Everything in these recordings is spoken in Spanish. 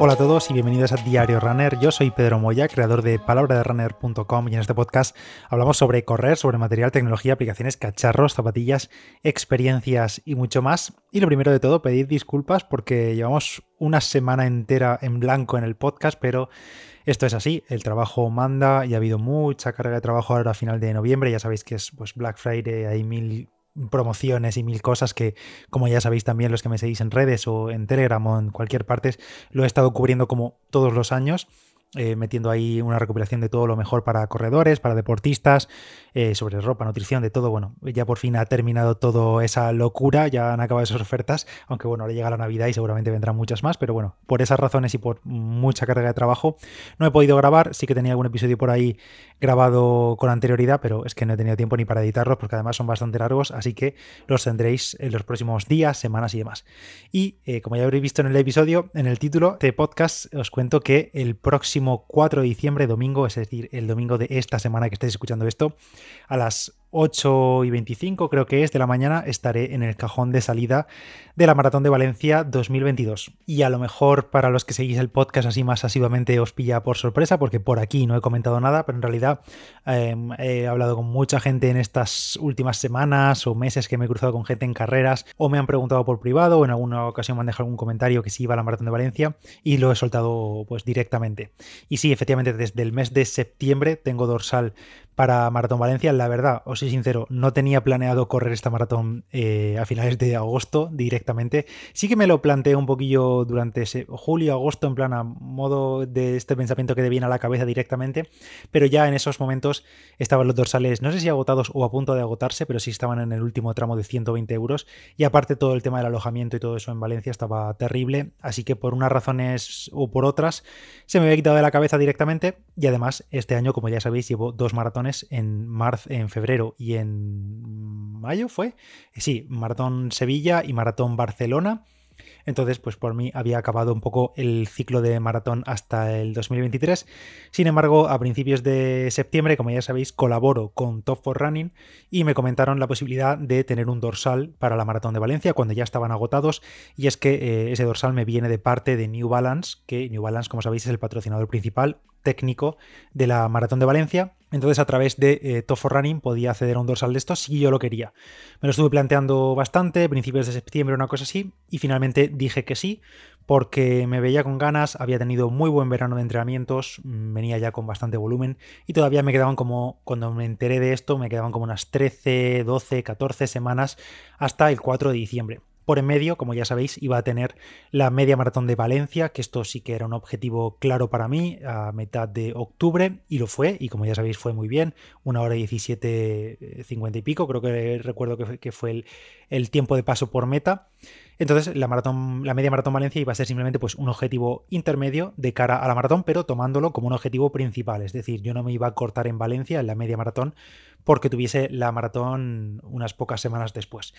Hola a todos y bienvenidos a Diario Runner. Yo soy Pedro Moya, creador de palabraderunner.com y en este podcast hablamos sobre correr, sobre material, tecnología, aplicaciones, cacharros, zapatillas, experiencias y mucho más. Y lo primero de todo, pedir disculpas porque llevamos una semana entera en blanco en el podcast, pero esto es así, el trabajo manda y ha habido mucha carga de trabajo ahora a final de noviembre, ya sabéis que es pues Black Friday, hay mil promociones y mil cosas que, como ya sabéis también los que me seguís en redes o en Telegram o en cualquier parte, lo he estado cubriendo como todos los años. Eh, metiendo ahí una recuperación de todo lo mejor para corredores, para deportistas, eh, sobre ropa, nutrición, de todo. Bueno, ya por fin ha terminado toda esa locura, ya han acabado esas ofertas, aunque bueno, ahora llega la Navidad y seguramente vendrán muchas más, pero bueno, por esas razones y por mucha carga de trabajo no he podido grabar, sí que tenía algún episodio por ahí grabado con anterioridad, pero es que no he tenido tiempo ni para editarlos porque además son bastante largos, así que los tendréis en los próximos días, semanas y demás. Y eh, como ya habréis visto en el episodio, en el título de podcast, os cuento que el próximo 4 de diciembre, domingo, es decir, el domingo de esta semana que estáis escuchando esto, a las 8 y 25 creo que es de la mañana estaré en el cajón de salida de la Maratón de Valencia 2022. Y a lo mejor para los que seguís el podcast así más asiduamente os pilla por sorpresa porque por aquí no he comentado nada, pero en realidad em, he hablado con mucha gente en estas últimas semanas o meses que me he cruzado con gente en carreras o me han preguntado por privado o en alguna ocasión me han dejado algún comentario que sí iba a la Maratón de Valencia y lo he soltado pues directamente. Y sí, efectivamente desde el mes de septiembre tengo dorsal para Maratón Valencia. La verdad, os soy sincero, no tenía planeado correr esta maratón eh, a finales de agosto directamente. Sí que me lo planteé un poquillo durante ese julio, agosto, en plan a modo de este pensamiento que te viene a la cabeza directamente, pero ya en esos momentos estaban los dorsales, no sé si agotados o a punto de agotarse, pero sí estaban en el último tramo de 120 euros. Y aparte todo el tema del alojamiento y todo eso en Valencia estaba terrible, así que por unas razones o por otras se me había quitado de la cabeza directamente y además este año, como ya sabéis, llevo dos maratones en marzo, en febrero y en mayo fue. Sí, Maratón Sevilla y Maratón Barcelona. Entonces, pues por mí había acabado un poco el ciclo de maratón hasta el 2023. Sin embargo, a principios de septiembre, como ya sabéis, colaboro con Top for Running y me comentaron la posibilidad de tener un dorsal para la maratón de Valencia cuando ya estaban agotados. Y es que eh, ese dorsal me viene de parte de New Balance, que New Balance, como sabéis, es el patrocinador principal técnico de la Maratón de Valencia. Entonces, a través de eh, Tofo Running podía acceder a un dorsal de estos si yo lo quería. Me lo estuve planteando bastante, principios de septiembre, una cosa así, y finalmente dije que sí, porque me veía con ganas, había tenido muy buen verano de entrenamientos, mm, venía ya con bastante volumen, y todavía me quedaban como, cuando me enteré de esto, me quedaban como unas 13, 12, 14 semanas hasta el 4 de diciembre. Por en medio, como ya sabéis, iba a tener la media maratón de Valencia, que esto sí que era un objetivo claro para mí, a mitad de octubre, y lo fue, y como ya sabéis, fue muy bien, una hora 17, 50 y pico, creo que recuerdo que fue, el, el tiempo de paso por meta. Entonces, la media maratón Valencia iba a ser simplemente pues, un objetivo intermedio de cara a la maratón, pero tomándolo como un objetivo principal. Es decir, yo no me iba a cortar en Valencia en la media maratón porque tuviese la maratón unas pocas semanas después.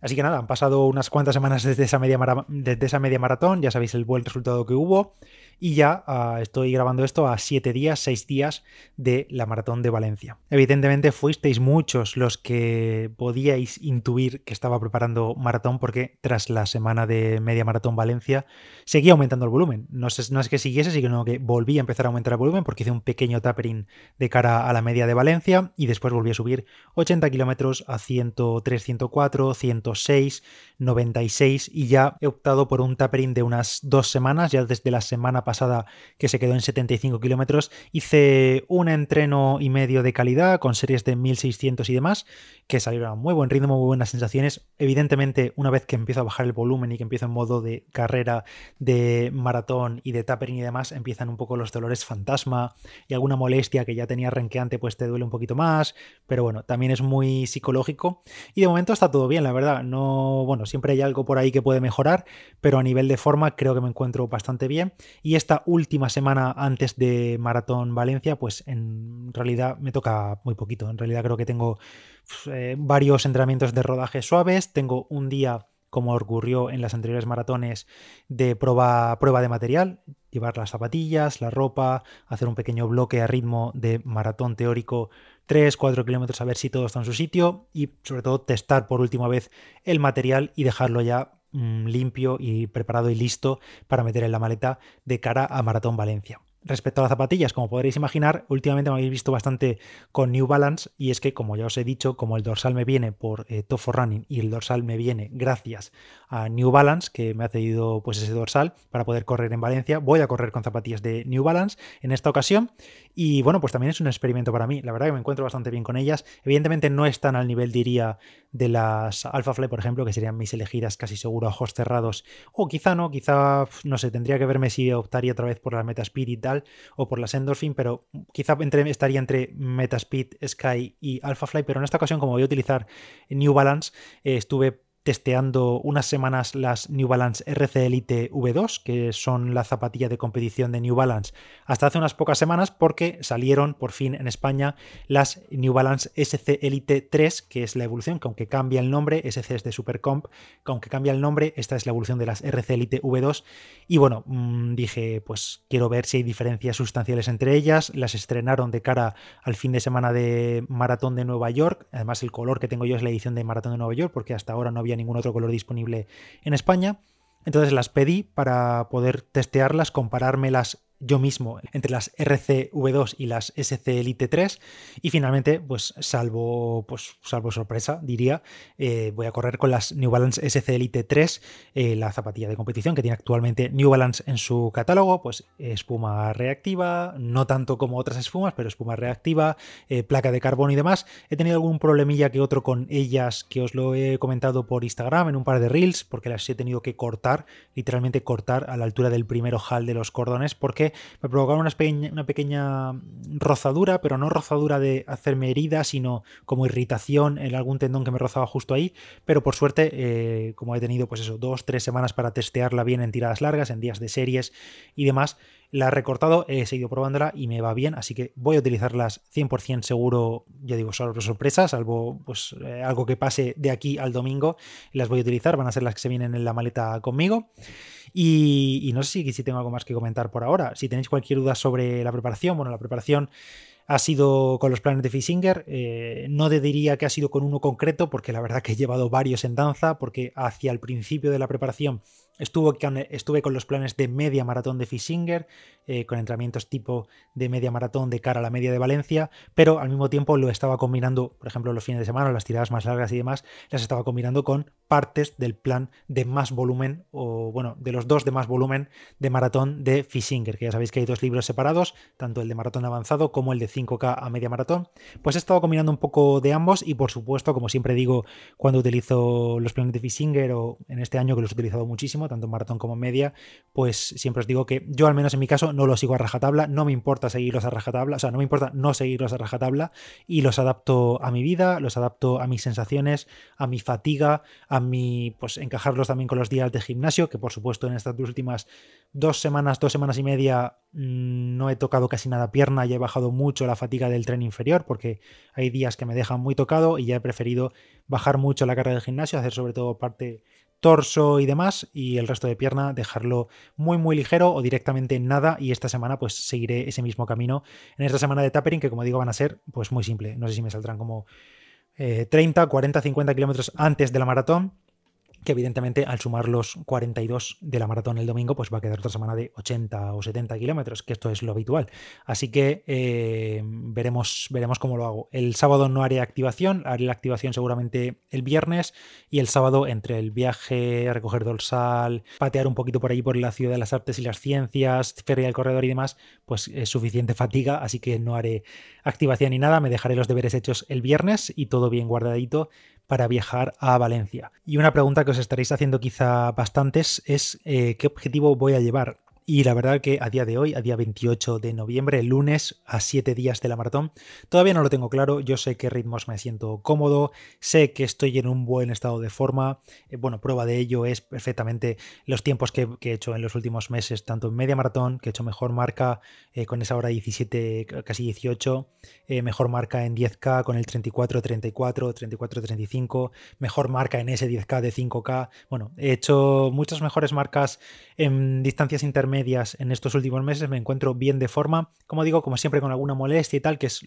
Así que nada, han pasado unas cuantas semanas desde esa media, desde esa media maratón, ya sabéis el buen resultado que hubo. Y ya ah, estoy grabando esto a 7 días, 6 días de la maratón de Valencia. Evidentemente fuisteis muchos los que podíais intuir que estaba preparando maratón porque tras la semana de media maratón Valencia seguía aumentando el volumen. No es, no es que siguiese, sino que volví a empezar a aumentar el volumen porque hice un pequeño tapering de cara a la media de Valencia y después volví a subir 80 kilómetros a 103, 104, 106, 96 y ya he optado por un tapering de unas dos semanas, ya desde la semana pasada que se quedó en 75 kilómetros, hice un entreno y medio de calidad con series de 1600 y demás, que salieron a muy buen ritmo, muy buenas sensaciones. Evidentemente, una vez que empiezo a bajar el volumen y que empiezo en modo de carrera, de maratón y de tapering y demás, empiezan un poco los dolores fantasma y alguna molestia que ya tenía renqueante, pues te duele un poquito más, pero bueno, también es muy psicológico y de momento está todo bien, la verdad. No, bueno, siempre hay algo por ahí que puede mejorar, pero a nivel de forma creo que me encuentro bastante bien y esta última semana antes de Maratón Valencia, pues en realidad me toca muy poquito. En realidad creo que tengo eh, varios entrenamientos de rodaje suaves, tengo un día como ocurrió en las anteriores maratones de prueba, prueba de material, llevar las zapatillas, la ropa, hacer un pequeño bloque a ritmo de maratón teórico 3-4 kilómetros a ver si todo está en su sitio y sobre todo testar por última vez el material y dejarlo ya mm, limpio y preparado y listo para meter en la maleta de cara a Maratón Valencia. Respecto a las zapatillas, como podréis imaginar, últimamente me habéis visto bastante con New Balance y es que, como ya os he dicho, como el dorsal me viene por eh, Tofo Running y el dorsal me viene gracias a New Balance, que me ha cedido pues ese dorsal para poder correr en Valencia, voy a correr con zapatillas de New Balance en esta ocasión. Y bueno, pues también es un experimento para mí, la verdad que me encuentro bastante bien con ellas, evidentemente no están al nivel, diría, de las Alphafly, por ejemplo, que serían mis elegidas casi seguro a ojos cerrados, o quizá no, quizá, no sé, tendría que verme si optaría otra vez por la Metaspeed y tal, o por las Endorphin, pero quizá entre, estaría entre Metaspeed, Sky y Alphafly, pero en esta ocasión, como voy a utilizar New Balance, eh, estuve testeando unas semanas las New Balance RC Elite V2, que son la zapatilla de competición de New Balance, hasta hace unas pocas semanas porque salieron por fin en España las New Balance SC Elite 3, que es la evolución, que aunque cambia el nombre, SC es de Supercomp, que aunque cambia el nombre, esta es la evolución de las RC Elite V2. Y bueno, mm, dije, pues quiero ver si hay diferencias sustanciales entre ellas. Las estrenaron de cara al fin de semana de Maratón de Nueva York. Además, el color que tengo yo es la edición de Maratón de Nueva York, porque hasta ahora no había ningún otro color disponible en España. Entonces las pedí para poder testearlas, comparármelas yo mismo entre las RCV2 y las SC Elite 3 y finalmente pues salvo pues salvo sorpresa diría eh, voy a correr con las New Balance SC Elite 3 eh, la zapatilla de competición que tiene actualmente New Balance en su catálogo pues espuma reactiva no tanto como otras espumas pero espuma reactiva eh, placa de carbono y demás. He tenido algún problemilla que otro con ellas que os lo he comentado por Instagram en un par de reels porque las he tenido que cortar literalmente cortar a la altura del primer ojal de los cordones porque me provocaron una pequeña, rozadura, pero no rozadura de hacerme herida, sino como irritación en algún tendón que me rozaba justo ahí. Pero por suerte, eh, como he tenido pues eso, dos, tres semanas para testearla bien en tiradas largas, en días de series y demás, la he recortado, he seguido probándola y me va bien, así que voy a utilizarlas 100% seguro, ya digo, salvo sorpresas, salvo pues eh, algo que pase de aquí al domingo, las voy a utilizar, van a ser las que se vienen en la maleta conmigo. Y, no sé si, si tengo algo más que comentar por ahora. Si tenéis cualquier duda sobre la preparación, bueno, la preparación ha sido con los planes de Fisinger. Eh, no te diría que ha sido con uno concreto, porque la verdad que he llevado varios en danza, porque hacia el principio de la preparación Estuve con, estuve con los planes de media maratón de Fisinger, eh, con entrenamientos tipo de media maratón de cara a la media de Valencia, pero al mismo tiempo lo estaba combinando, por ejemplo, los fines de semana, las tiradas más largas y demás, las estaba combinando con partes del plan de más volumen, o bueno, de los dos de más volumen de maratón de Fisinger, que ya sabéis que hay dos libros separados, tanto el de maratón avanzado como el de 5K a media maratón. Pues he estado combinando un poco de ambos y por supuesto, como siempre digo, cuando utilizo los planes de Fisinger o en este año que los he utilizado muchísimo, tanto en maratón como en media, pues siempre os digo que yo al menos en mi caso no los sigo a rajatabla, no me importa seguirlos a rajatabla, o sea, no me importa no seguirlos a rajatabla y los adapto a mi vida, los adapto a mis sensaciones, a mi fatiga, a mi, pues encajarlos también con los días de gimnasio, que por supuesto en estas dos últimas dos semanas, dos semanas y media mm, no he tocado casi nada pierna y he bajado mucho la fatiga del tren inferior porque hay días que me dejan muy tocado y ya he preferido bajar mucho la carga del gimnasio, hacer sobre todo parte torso y demás, y el resto de pierna dejarlo muy muy ligero o directamente nada, y esta semana pues seguiré ese mismo camino. En esta semana de tapering que como digo van a ser pues muy simple, no sé si me saldrán como 30, 40, 50 kilómetros antes de la maratón, que evidentemente al sumar los 42 de la maratón el domingo, pues va a quedar otra semana de 80 o 70 kilómetros, que esto es lo habitual. Así que eh, veremos, veremos cómo lo hago. El sábado no haré activación, haré la activación seguramente el viernes y el sábado entre el viaje, recoger dorsal, patear un poquito por ahí por la ciudad de las artes y las ciencias, feria del corredor y demás, pues es suficiente fatiga, así que no haré activación ni nada, me dejaré los deberes hechos el viernes y todo bien guardadito para viajar a Valencia. Y una pregunta que os estaréis haciendo quizá bastantes es eh, ¿qué objetivo voy a llevar? Y la verdad que a día de hoy, a día 28 de noviembre, lunes, a 7 días de la maratón, todavía no lo tengo claro. Yo sé qué ritmos me siento cómodo, sé que estoy en un buen estado de forma. Eh, bueno, prueba de ello es perfectamente los tiempos que, he hecho en los últimos meses, tanto en media maratón, que he hecho mejor marca eh, con esa hora 17, casi 18, eh, mejor marca en 10K con el 34, 34, 34, 35, mejor marca en ese 10K de 5K. Bueno, he hecho muchas mejores marcas en distancias intermedias medias en estos últimos meses, me encuentro bien de forma, como digo, como siempre con alguna molestia y tal, que es,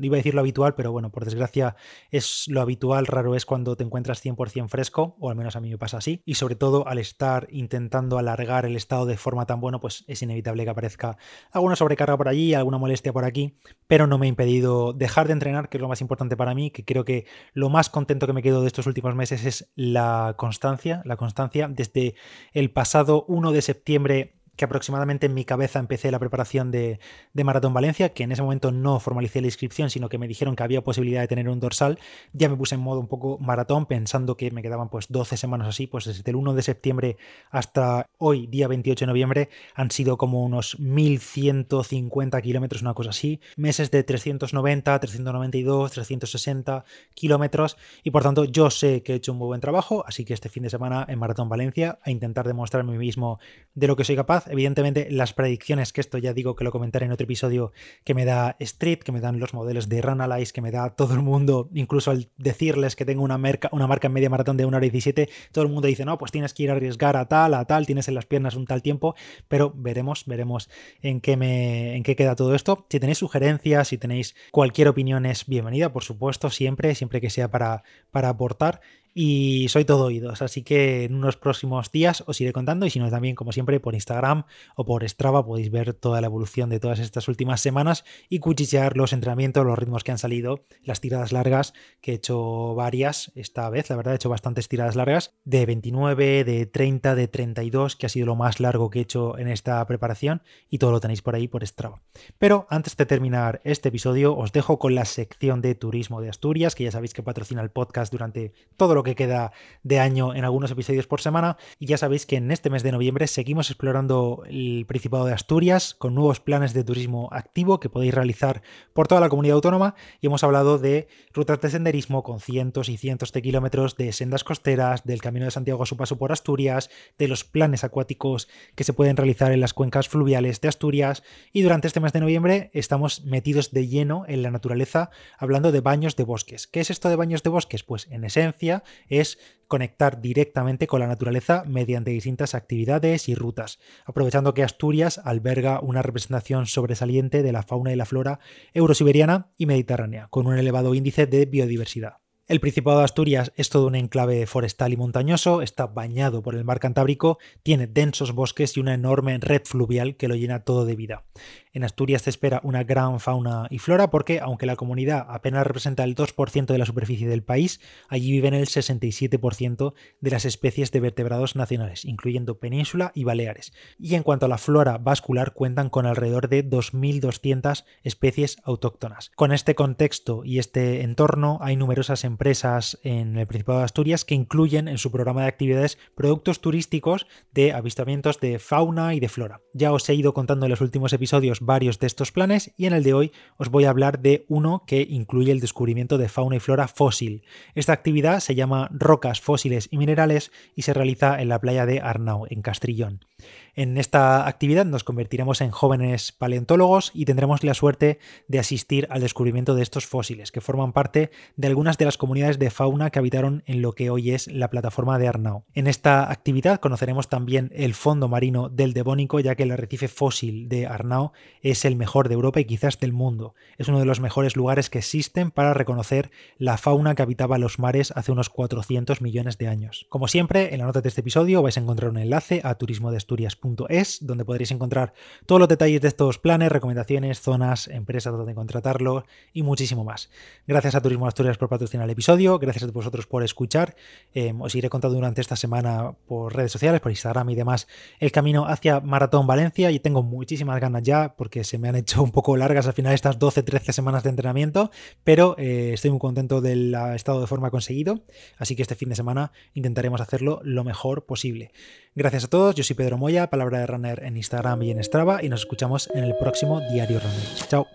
iba a decir lo habitual, pero bueno, por desgracia es lo habitual, raro es cuando te encuentras 100% fresco, o al menos a mí me pasa así, y sobre todo al estar intentando alargar el estado de forma tan bueno, pues es inevitable que aparezca alguna sobrecarga por allí, alguna molestia por aquí, pero no me ha impedido dejar de entrenar, que es lo más importante para mí, que creo que lo más contento que me quedo de estos últimos meses es la constancia, la constancia. Desde el pasado 1 de septiembre que aproximadamente en mi cabeza empecé la preparación de, Maratón Valencia, que en ese momento no formalicé la inscripción, sino que me dijeron que había posibilidad de tener un dorsal, ya me puse en modo un poco maratón, pensando que me quedaban pues 12 semanas así, pues desde el 1 de septiembre hasta hoy, día 28 de noviembre, han sido como unos 1150 kilómetros, una cosa así, meses de 390, 392, 360 kilómetros, y por tanto yo sé que he hecho un muy buen trabajo, así que este fin de semana en Maratón Valencia a intentar demostrarme mismo de lo que soy capaz, Evidentemente, las predicciones, que esto ya digo que lo comentaré en otro episodio, que me da Street, que me dan los modelos de Runalyze, que me da todo el mundo, incluso al decirles que tengo una marca, una marca en media maratón de 1 hora 17, todo el mundo dice, no, pues tienes que ir a arriesgar a tal, a tal, tienes en las piernas un tal tiempo, pero veremos, veremos en qué, me, en qué queda todo esto. Si tenéis sugerencias, si tenéis cualquier opinión es bienvenida, por supuesto, siempre, siempre que sea para, para aportar y soy todo oídos, así que en unos próximos días os iré contando y si no también como siempre por Instagram o por Strava podéis ver toda la evolución de todas estas últimas semanas y cuchichear los entrenamientos, los ritmos que han salido, las tiradas largas que he hecho varias esta vez, la verdad he hecho bastantes tiradas largas de 29, de 30, de 32 que ha sido lo más largo que he hecho en esta preparación y todo lo tenéis por ahí por Strava. Pero antes de terminar este episodio os dejo con la sección de turismo de Asturias que ya sabéis que patrocina el podcast durante todo lo que queda de año en algunos episodios por semana. Y ya sabéis que en este mes de noviembre seguimos explorando el Principado de Asturias con nuevos planes de turismo activo que podéis realizar por toda la comunidad autónoma. Y hemos hablado de rutas de senderismo con cientos y cientos de kilómetros, de sendas costeras, del Camino de Santiago a su paso por Asturias, de los planes acuáticos que se pueden realizar en las cuencas fluviales de Asturias. Y durante este mes de noviembre estamos metidos de lleno en la naturaleza hablando de baños de bosques. ¿Qué es esto de baños de bosques? Pues en esencia es conectar directamente con la naturaleza mediante distintas actividades y rutas, aprovechando que Asturias alberga una representación sobresaliente de la fauna y la flora eurosiberiana y mediterránea, con un elevado índice de biodiversidad. El Principado de Asturias es todo un enclave forestal y montañoso, está bañado por el mar Cantábrico, tiene densos bosques y una enorme red fluvial que lo llena todo de vida. En Asturias se espera una gran fauna y flora porque, aunque la comunidad apenas representa el 2% de la superficie del país, allí viven el 67% de las especies de vertebrados nacionales, incluyendo península y Baleares. Y en cuanto a la flora vascular, cuentan con alrededor de 2.200 especies autóctonas. Con este contexto y este entorno, hay numerosas empresas en el Principado de Asturias que incluyen en su programa de actividades productos turísticos de avistamientos de fauna y de flora. Ya os he ido contando en los últimos episodios varios de estos planes y en el de hoy os voy a hablar de uno que incluye el descubrimiento de fauna y flora fósil. Esta actividad se llama Rocas Fósiles y Minerales y se realiza en la playa de Arnau, en Castrillón. En esta actividad nos convertiremos en jóvenes paleontólogos y tendremos la suerte de asistir al descubrimiento de estos fósiles, que forman parte de algunas de las comunidades de fauna que habitaron en lo que hoy es la plataforma de Arnau. En esta actividad conoceremos también el fondo marino del Devónico, ya que el arrecife fósil de Arnau es el mejor de Europa y quizás del mundo. Es uno de los mejores lugares que existen para reconocer la fauna que habitaba los mares hace unos 400 millones de años. Como siempre, en la nota de este episodio vais a encontrar un enlace a Turismo de Asturias es, donde podréis encontrar todos los detalles de estos planes, recomendaciones, zonas, empresas donde contratarlo y muchísimo más. Gracias a Turismo Asturias por patrocinar el episodio, gracias a vosotros por escuchar. Em, os iré contando durante esta semana por redes sociales, por Instagram y demás, el camino hacia Maratón Valencia y tengo muchísimas ganas ya porque se me han hecho un poco largas al final estas 12-13 semanas de entrenamiento, pero eh, estoy muy contento del estado de forma conseguido, así que este fin de semana intentaremos hacerlo lo mejor posible. Gracias a todos, yo soy Pedro Moya, palabra de runner en Instagram y en Strava y nos escuchamos en el próximo Diario Runner. Chao.